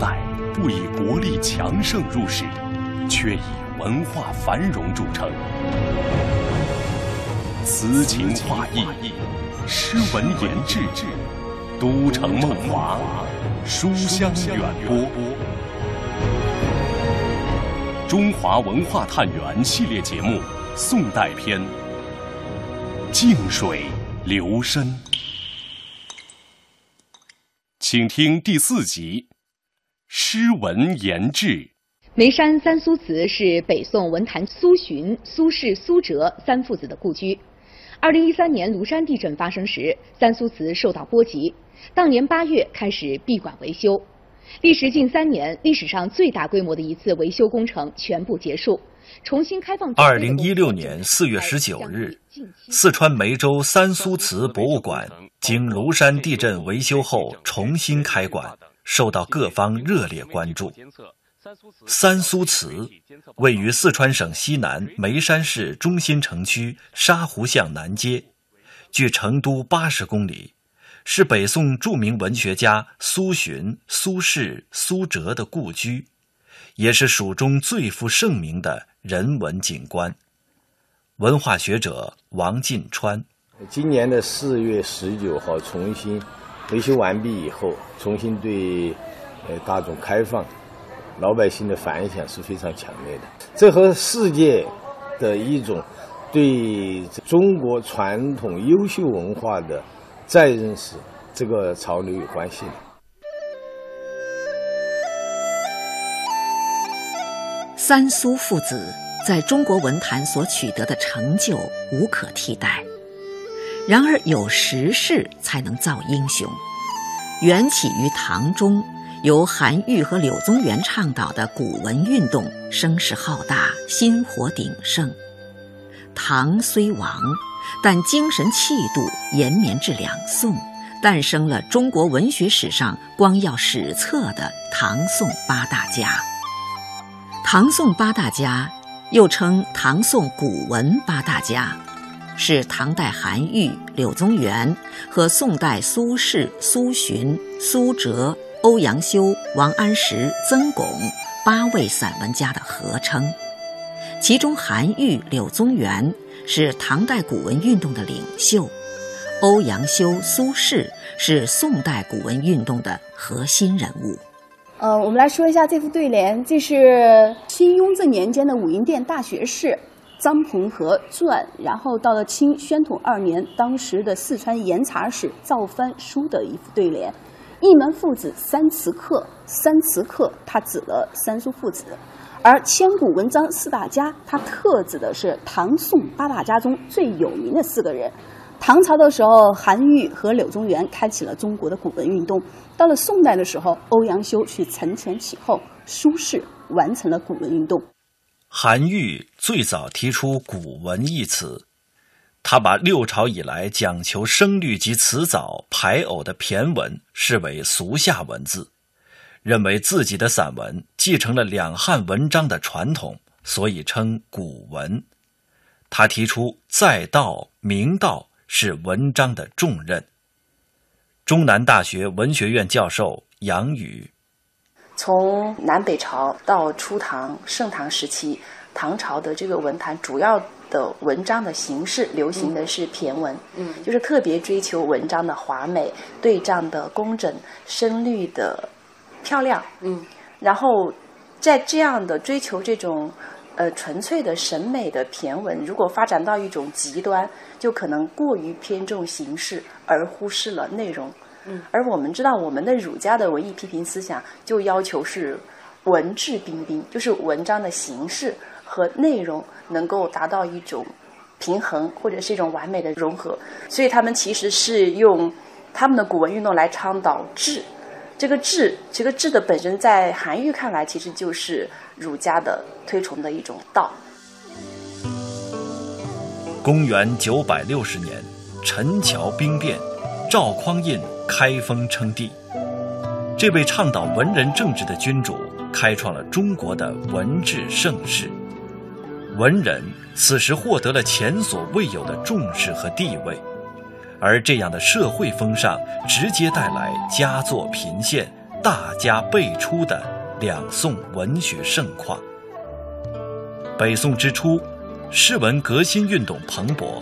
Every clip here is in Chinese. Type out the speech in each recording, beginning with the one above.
代不以国力强盛入世，却以文化繁荣著称。词情画意，诗文言志，都城梦华，书香远播。中华文化探源系列节目《宋代篇》，静水流深，请听第四集《诗文言志》。眉山三苏祠是北宋文坛苏洵、苏轼、苏辙三父子的故居。二零一三年庐山地震发生时，三苏祠受到波及，当年八月开始闭馆维修。历时近三年，历史上最大规模的一次维修工程全部结束，重新开放。二零一六年四月十九日，四川梅州三苏祠博物馆经庐山地震维修后重新开馆，受到各方热烈关注。三苏祠位于四川省西南眉山市中心城区沙湖巷南街，距成都八十公里。是北宋著名文学家苏洵、苏轼、苏辙的故居，也是蜀中最负盛名的人文景观。文化学者王进川，今年的四月十九号重新维修完毕以后，重新对呃大众开放，老百姓的反响是非常强烈的。这和世界的一种对中国传统优秀文化的。再认识这个潮流有关系的。三苏父子在中国文坛所取得的成就无可替代。然而有时势才能造英雄。缘起于唐中，由韩愈和柳宗元倡导的古文运动声势浩大，薪火鼎盛。唐虽亡。但精神气度延绵至两宋，诞生了中国文学史上光耀史册的唐宋八大家。唐宋八大家又称唐宋古文八大家，是唐代韩愈、柳宗元和宋代苏轼、苏洵、苏辙、欧阳修、王安石、曾巩八位散文家的合称。其中，韩愈、柳宗元。是唐代古文运动的领袖，欧阳修、苏轼是宋代古文运动的核心人物。呃，我们来说一下这副对联，这是清雍正年间的武英殿大学士张鹏和传，然后到了清宣统二年，当时的四川盐茶使赵藩书的一副对联：“一门父子三词客，三词客，他指了三叔父子。”而千古文章四大家，他特指的是唐宋八大家中最有名的四个人。唐朝的时候，韩愈和柳宗元开启了中国的古文运动；到了宋代的时候，欧阳修去承前启后，苏轼完成了古文运动。韩愈最早提出“古文”一词，他把六朝以来讲求声律及词藻排偶的骈文视为俗下文字。认为自己的散文继承了两汉文章的传统，所以称古文。他提出载道明道是文章的重任。中南大学文学院教授杨宇，从南北朝到初唐、盛唐时期，唐朝的这个文坛主要的文章的形式流行的是骈文，嗯，就是特别追求文章的华美、对仗的工整、声律的。漂亮，嗯，然后在这样的追求这种呃纯粹的审美的骈文，如果发展到一种极端，就可能过于偏重形式而忽视了内容。嗯，而我们知道，我们的儒家的文艺批评思想就要求是文质彬彬，就是文章的形式和内容能够达到一种平衡或者是一种完美的融合。所以他们其实是用他们的古文运动来倡导质。这个质，这个质的本身，在韩愈看来，其实就是儒家的推崇的一种道。公元九百六十年，陈桥兵变，赵匡胤开封称帝。这位倡导文人政治的君主，开创了中国的文治盛世。文人此时获得了前所未有的重视和地位。而这样的社会风尚，直接带来佳作频现，大家辈出的两宋文学盛况。北宋之初，诗文革新运动蓬勃，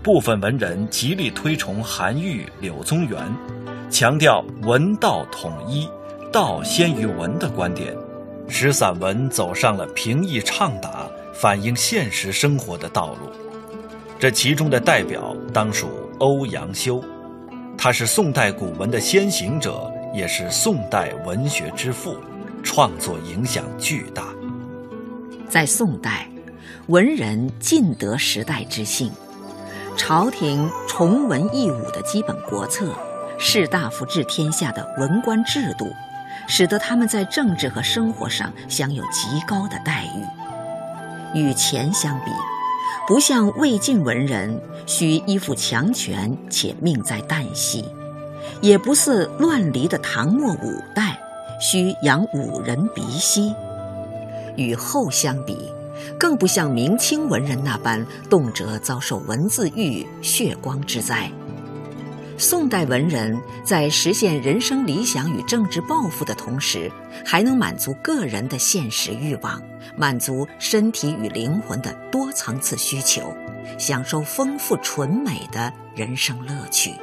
部分文人极力推崇韩愈、柳宗元，强调文道统一、道先于文的观点，使散文走上了平易畅达、反映现实生活的道路。这其中的代表当属欧阳修。他是宋代古文的先行者，也是宋代文学之父，创作影响巨大。在宋代，文人尽得时代之幸，朝廷崇文抑武的基本国策，士大夫治天下的文官制度，使得他们在政治和生活上享有极高的待遇。与前相比，不像魏晋文人需依附强权且命在旦夕，也不似乱离的唐末五代需养五人鼻息，与后相比，更不像明清文人那般动辄遭受文字狱、血光之灾。宋代文人在实现人生理想与政治抱负的同时，还能满足个人的现实欲望，满足身体与灵魂的多层次需求，享受丰富纯美的人生乐趣。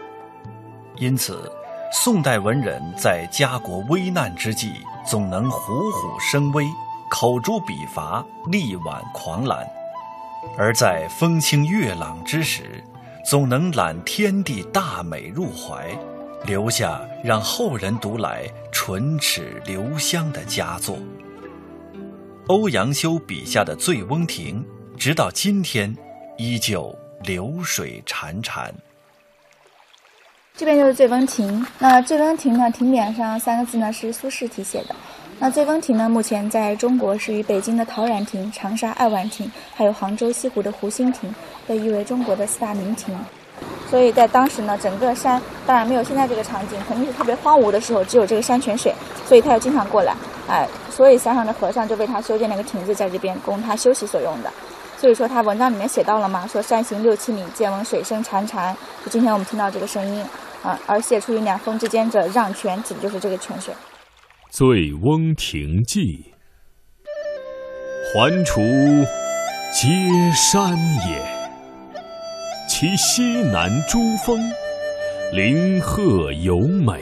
因此，宋代文人在家国危难之际，总能虎虎生威，口诛笔伐，力挽狂澜；而在风清月朗之时，总能揽天地大美入怀，留下让后人读来唇齿留香的佳作。欧阳修笔下的醉翁亭，直到今天依旧流水潺潺。这边就是醉翁亭，那醉翁亭呢，亭匾上三个字呢是苏轼题写的。那醉翁亭呢，目前在中国是与北京的陶然亭、长沙爱晚亭，还有杭州西湖的湖心亭，被誉为中国的四大名亭。所以在当时呢，整个山当然没有现在这个场景，肯定是特别荒芜的时候，只有这个山泉水，所以他要经常过来，哎，所以山上的和尚就为他修建了一个亭子在这边，供他休息所用的。所以说他文章里面写到了嘛，说山行六七里，见闻水声潺潺，就今天我们听到这个声音啊，而写出于两峰之间者，让泉，指的就是这个泉水。《醉翁亭记》：环滁皆山也，其西南诸峰，林壑尤美。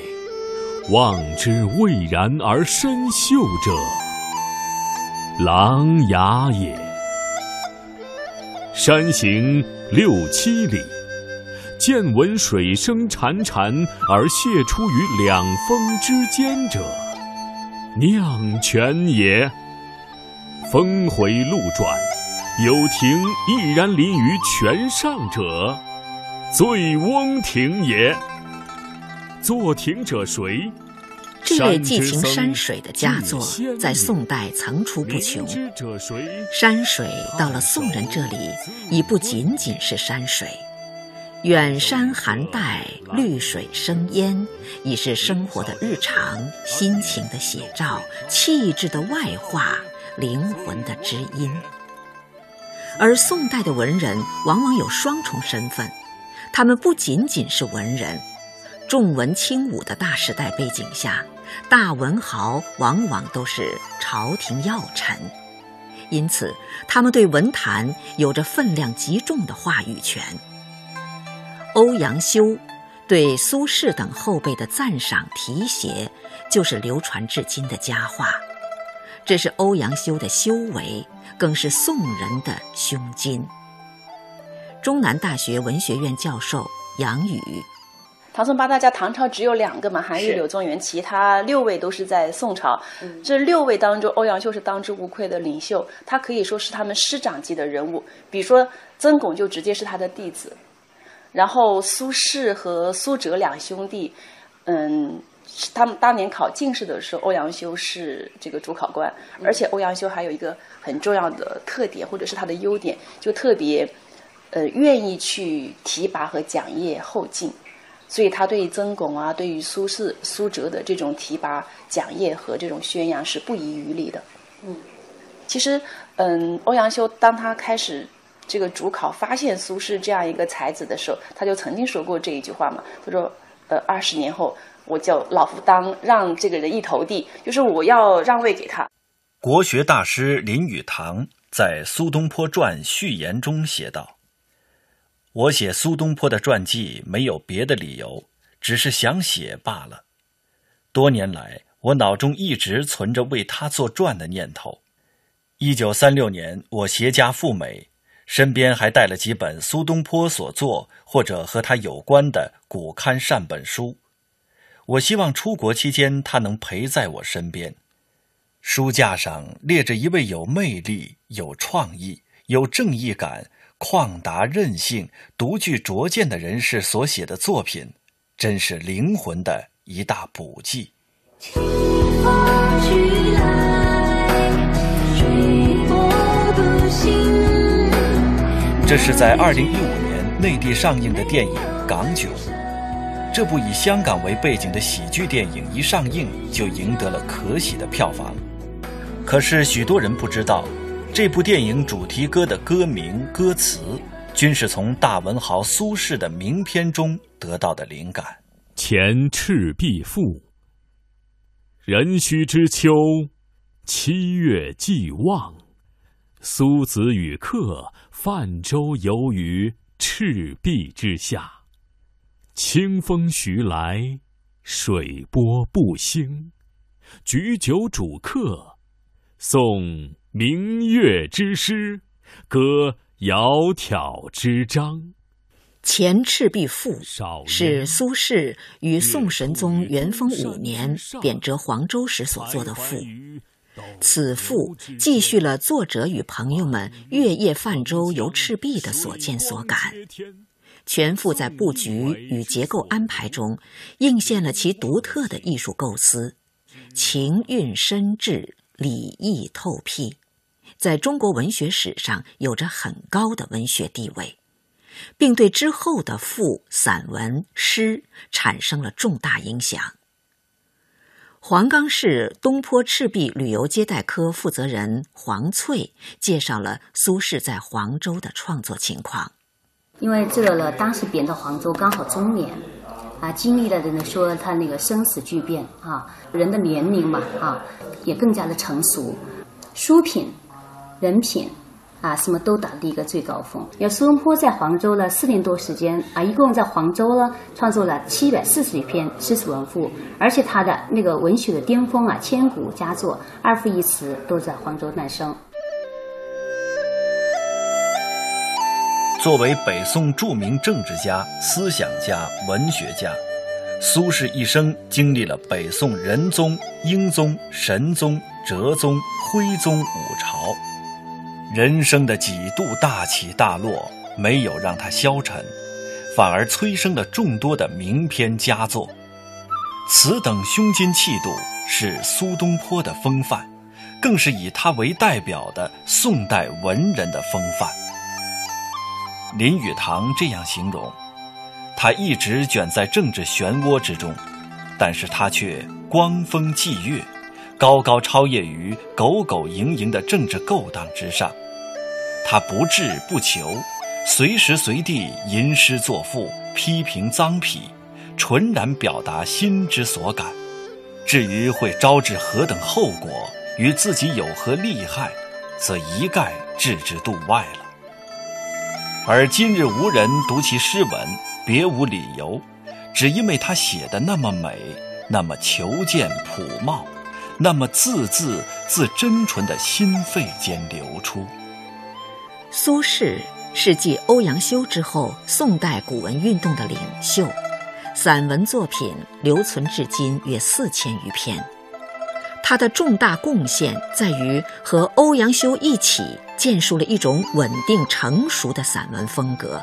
望之蔚然而深秀者，琅琊也。山行六七里，见闻水声潺潺而泻出于两峰之间者。酿泉也，峰回路转，有亭翼然临于泉上者，醉翁亭也。作亭者谁？这类寄情山水的佳作，在宋代层出不穷。山水到了宋人这里，已不仅仅是山水。远山含黛，绿水生烟，已是生活的日常、心情的写照、气质的外化、灵魂的知音。而宋代的文人往往有双重身份，他们不仅仅是文人，重文轻武的大时代背景下，大文豪往往都是朝廷要臣，因此他们对文坛有着分量极重的话语权。欧阳修对苏轼等后辈的赞赏提携，就是流传至今的佳话。这是欧阳修的修为，更是宋人的胸襟。中南大学文学院教授杨宇：唐宋八大家，唐朝只有两个嘛，韩愈、柳宗元，其他六位都是在宋朝。这六位当中，欧阳修是当之无愧的领袖，他可以说是他们师长级的人物。比如说曾巩就直接是他的弟子。然后苏轼和苏辙两兄弟，嗯，他们当年考进士的时候，欧阳修是这个主考官，而且欧阳修还有一个很重要的特点，或者是他的优点，就特别，呃，愿意去提拔和讲业后进，所以他对曾巩啊，对于苏轼、苏辙的这种提拔、讲业和这种宣扬是不遗余力的。嗯，其实，嗯，欧阳修当他开始。这个主考发现苏轼这样一个才子的时候，他就曾经说过这一句话嘛。他说：“呃，二十年后，我叫老夫当让这个人一头地，就是我要让位给他。国学大师林语堂在《苏东坡传》序言中写道：“我写苏东坡的传记没有别的理由，只是想写罢了。多年来，我脑中一直存着为他作传的念头。一九三六年，我携家赴美，身边还带了几本苏东坡所作或者和他有关的古刊善本书。我希望出国期间他能陪在我身边。”书架上列着一位有魅力、有创意、有正义感、旷达任性、独具拙见的人士所写的作品，真是灵魂的一大补剂。这是在二零一五年内地上映的电影《港囧》。这部以香港为背景的喜剧电影一上映就赢得了可喜的票房。可是许多人不知道，这部电影主题歌的歌名、歌词，均是从大文豪苏轼的名篇中得到的灵感。前赤壁赋，壬戌之秋，七月既望，苏子与客泛舟游于赤壁之下。清风徐来，水波不兴，举酒煮客。诵明月之诗，歌窈窕之章。《前赤壁赋》是苏轼于宋神宗元丰五年贬谪黄州时所作的赋。此赋继续了作者与朋友们月夜泛舟游赤壁的所见所感。全赋在布局与结构安排中，映现了其独特的艺术构思，情韵深挚。礼义透辟，在中国文学史上有着很高的文学地位，并对之后的赋、散文、诗产生了重大影响。黄冈市东坡赤壁旅游接待科负责人黄翠介绍了苏轼在黄州的创作情况。因为这个呢，当时贬到黄州刚好中年。啊，经历了的呢，说他那个生死巨变啊，人的年龄嘛啊，也更加的成熟，书品、人品啊，什么都达到一个最高峰。有苏东坡在黄州呢四年多时间啊，一共在黄州呢创作了七百四十余篇诗词文赋，而且他的那个文学的巅峰啊，千古佳作《二赋一词》都在黄州诞生。作为北宋著名政治家、思想家、文学家，苏轼一生经历了北宋仁宗、英宗、神宗、哲宗、徽宗五朝，人生的几度大起大落，没有让他消沉，反而催生了众多的名篇佳作。此等胸襟气度，是苏东坡的风范，更是以他为代表的宋代文人的风范。林语堂这样形容：他一直卷在政治漩涡之中，但是他却光风霁月，高高超越于苟苟营营的政治勾当之上。他不志不求，随时随地吟诗作赋，批评脏痞，纯然表达心之所感。至于会招致何等后果，与自己有何利害，则一概置之度外了。而今日无人读其诗文，别无理由，只因为他写的那么美，那么遒健朴茂，那么字字自真纯的心肺间流出。苏轼是继欧阳修之后宋代古文运动的领袖，散文作品留存至今约四千余篇。他的重大贡献在于和欧阳修一起建树了一种稳定成熟的散文风格，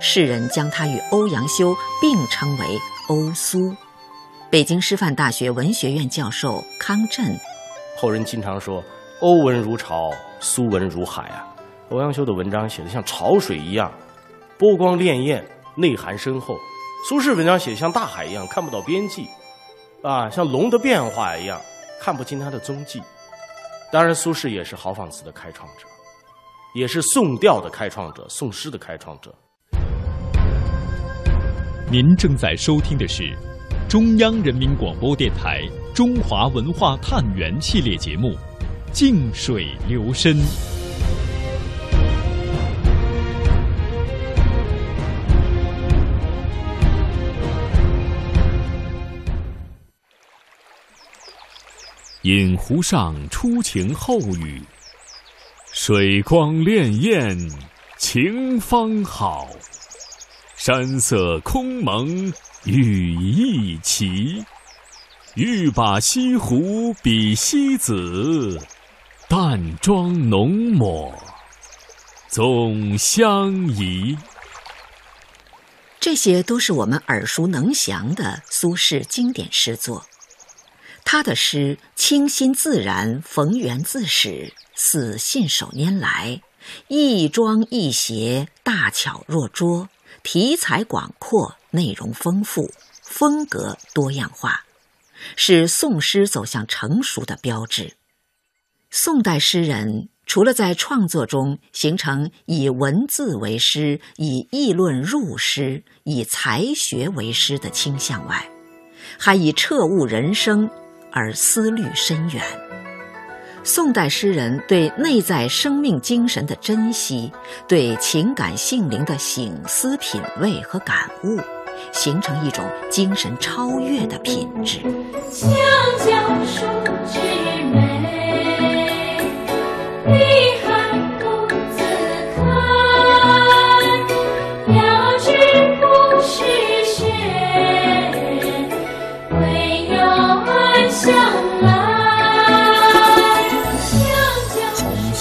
世人将他与欧阳修并称为“欧苏”。北京师范大学文学院教授康震，后人经常说“欧文如潮，苏文如海”啊。欧阳修的文章写的像潮水一样，波光潋滟，内涵深厚；苏轼文章写的像大海一样，看不到边际，啊，像龙的变化一样。看不清他的踪迹。当然，苏轼也是豪放词的开创者，也是宋调的开创者，宋诗的开创者。您正在收听的是中央人民广播电台《中华文化探源》系列节目《静水流深》。饮湖上初晴后雨，水光潋滟晴方好。山色空蒙雨亦奇，欲把西湖比西子，淡妆浓抹总相宜。这些都是我们耳熟能详的苏轼经典诗作。他的诗清新自然，逢源自始，似信手拈来，亦庄亦谐，大巧若拙，题材广阔，内容丰富，风格多样化，是宋诗走向成熟的标志。宋代诗人除了在创作中形成以文字为诗、以议论入诗、以才学为诗的倾向外，还以彻悟人生。而思虑深远。宋代诗人对内在生命精神的珍惜，对情感性灵的醒思品味和感悟，形成一种精神超越的品质。墙角数枝梅，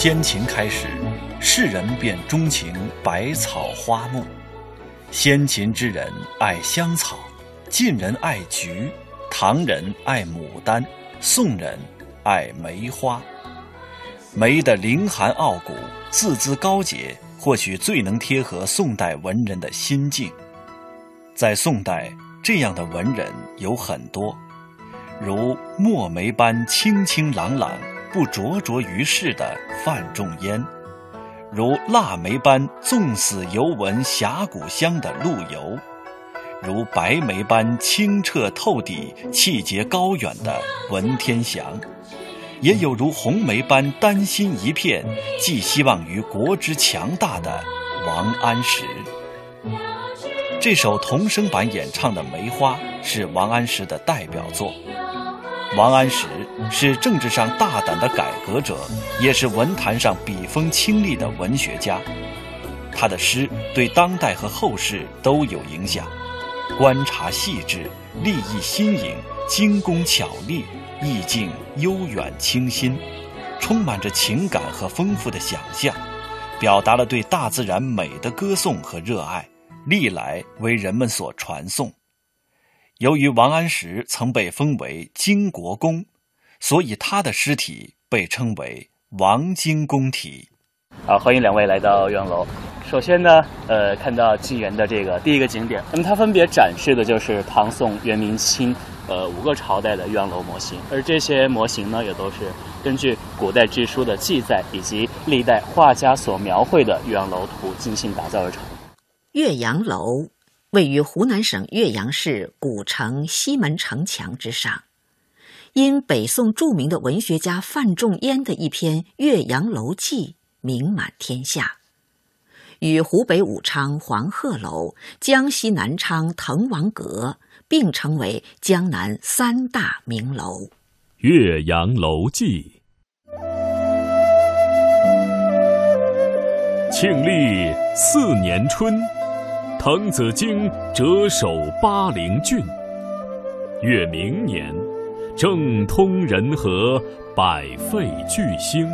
先秦开始，世人便钟情百草花木。先秦之人爱香草，晋人爱菊，唐人爱牡丹，宋人爱梅花。梅的凌寒傲骨，字字高洁，或许最能贴合宋代文人的心境。在宋代，这样的文人有很多，如墨梅般清清朗朗、不灼灼于世的范仲淹，如腊梅般纵死犹闻峡谷香的陆游，如白梅般清澈透底、气节高远的文天祥，也有如红梅般丹心一片、寄希望于国之强大的王安石。这首童声版演唱的《梅花》是王安石的代表作。王安石是政治上大胆的改革者，也是文坛上笔锋清丽的文学家。他的诗对当代和后世都有影响，观察细致，立意新颖，精工巧丽，意境悠远清新，充满着情感和丰富的想象，表达了对大自然美的歌颂和热爱，历来为人们所传颂。由于王安石曾被封为荆国公，所以他的尸体被称为王荆公体。好，欢迎两位来到岳阳楼。首先呢，呃，看到晋元的这个第一个景点，那么它分别展示的就是唐宋元明清，呃五个朝代的岳阳楼模型，而这些模型呢，也都是根据古代志书的记载以及历代画家所描绘的岳阳楼图精心打造而成。岳阳楼位于湖南省岳阳市古城西门城墙之上，因北宋著名的文学家范仲淹的一篇《岳阳楼记》名满天下，与湖北武昌黄鹤楼、江西南昌滕王阁并称为江南三大名楼。《岳阳楼记》，庆历四年春。滕子京谪守巴陵郡。越明年，政通人和，百废具兴，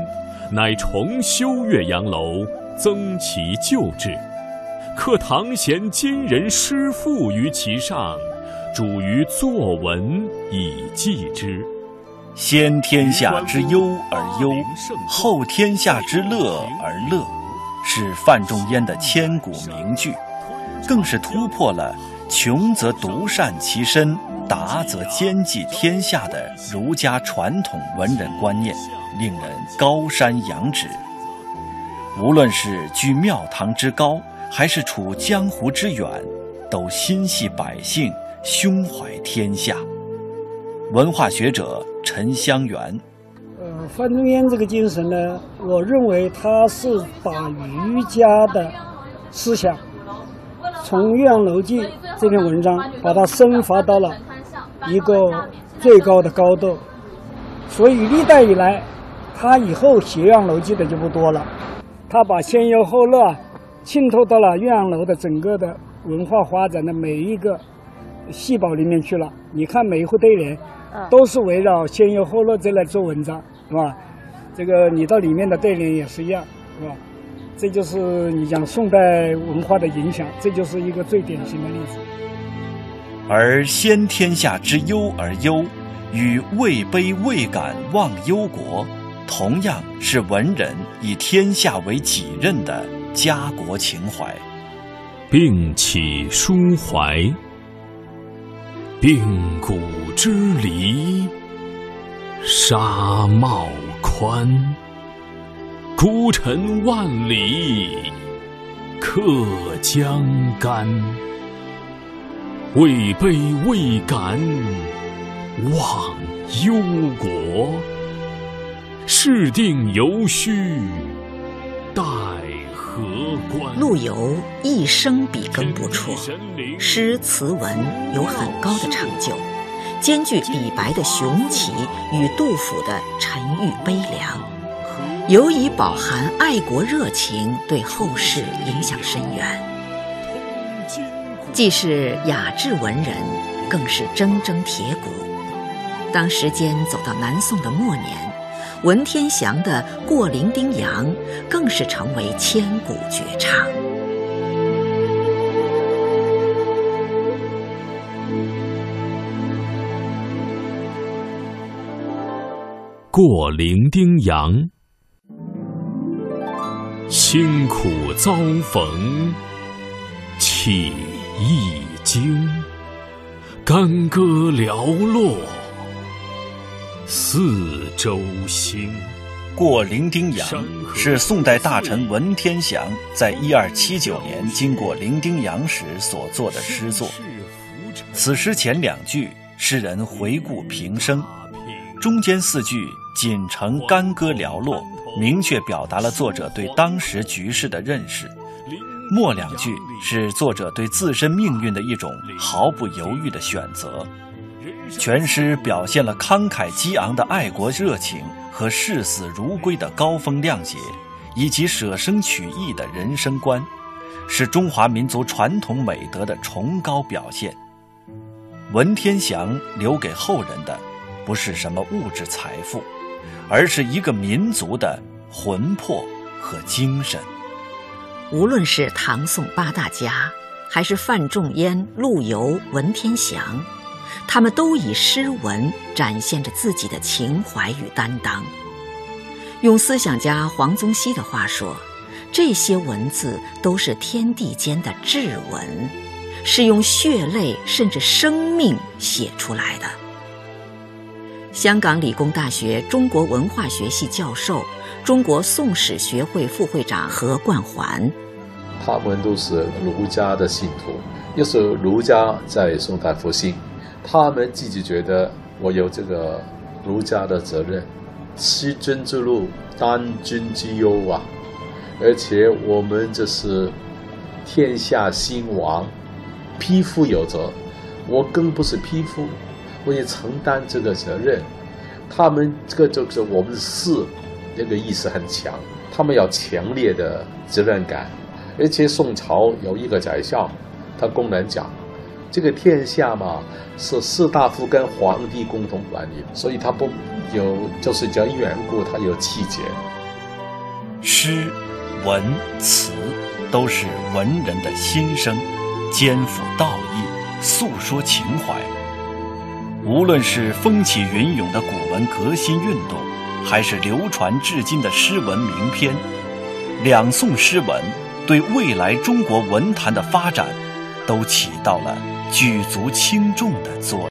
乃重修岳阳楼，增其旧制，刻唐贤今人诗赋于其上，主于作文以记之。先天下之忧而忧，后天下之乐而乐，是范仲淹的千古名句。更是突破了“穷则独善其身，达则兼济天下”的儒家传统文人观念，令人高山仰止。无论是居庙堂之高，还是处江湖之远，都心系百姓，胸怀天下。文化学者陈香元，呃，范仲淹这个精神呢，我认为他是把儒家的思想从《岳阳楼记》这篇文章把它升华到了一个最高的高度，所以历代以来，他以后写《岳阳楼记》的就不多了，他把先忧后乐浸透到了岳阳楼的整个的文化发展的每一个细胞里面去了。你看每一户对联，都是围绕先忧后乐这来做文章，是吧？这个你到里面的对联也是一样，是吧？这就是你讲宋代文化的影响，这就是一个最典型的例子。而先天下之忧而忧，与位卑未敢忘忧国，同样是文人以天下为己任的。家国情怀，并起抒怀，病骨之离，沙帽宽。孤臣万里，客江干。位卑未敢，忘忧国。事定犹须待何关。陆游一生笔耕不辍，诗词文有很高的成就，兼具李白的雄奇与杜甫的沉郁悲凉，尤以饱含爱国热情，对后世影响深远。既是雅致文人，更是铮铮铁骨。当时间走到南宋的末年。文天祥的《过零丁洋》更是成为千古绝唱。过零丁洋，辛苦遭逢起一经，干戈寥落。四周星，过零丁洋是宋代大臣文天祥在一二七九年经过零丁洋时所作的诗作。此诗前两句，诗人回顾平生；中间四句仅呈干戈寥落，明确表达了作者对当时局势的认识；末两句是作者对自身命运的一种毫不犹豫的选择。全诗表现了慷慨激昂的爱国热情和视死如归的高风亮节，以及舍生取义的人生观，是中华民族传统美德的崇高表现。文天祥留给后人的，不是什么物质财富，而是一个民族的魂魄和精神。无论是唐宋八大家，还是范仲淹、陆游、文天祥。他们都以诗文展现着自己的情怀与担当。用思想家黄宗羲的话说，这些文字都是天地间的至文，是用血泪甚至生命写出来的。香港理工大学中国文化学系教授、中国宋史学会副会长何冠环，他们都是儒家的信徒，又是儒家在宋代复兴。他们自己觉得我有这个儒家的责任，欺君之路，担君之忧啊！而且我们这是天下兴亡，匹夫有责，我更不是匹夫，为承担这个责任。他们这个就是我们士，那个意识很强，他们有强烈的责任感。而且宋朝有一个宰相，他公然讲。这个天下嘛，是士大夫跟皇帝共同管理，所以他不有，就是讲缘故，他有气节。诗、文、词都是文人的心声，肩负道义，诉说情怀。无论是风起云涌的古文革新运动，还是流传至今的诗文名篇，两宋诗文对未来中国文坛的发展，都起到了。举足轻重的作用。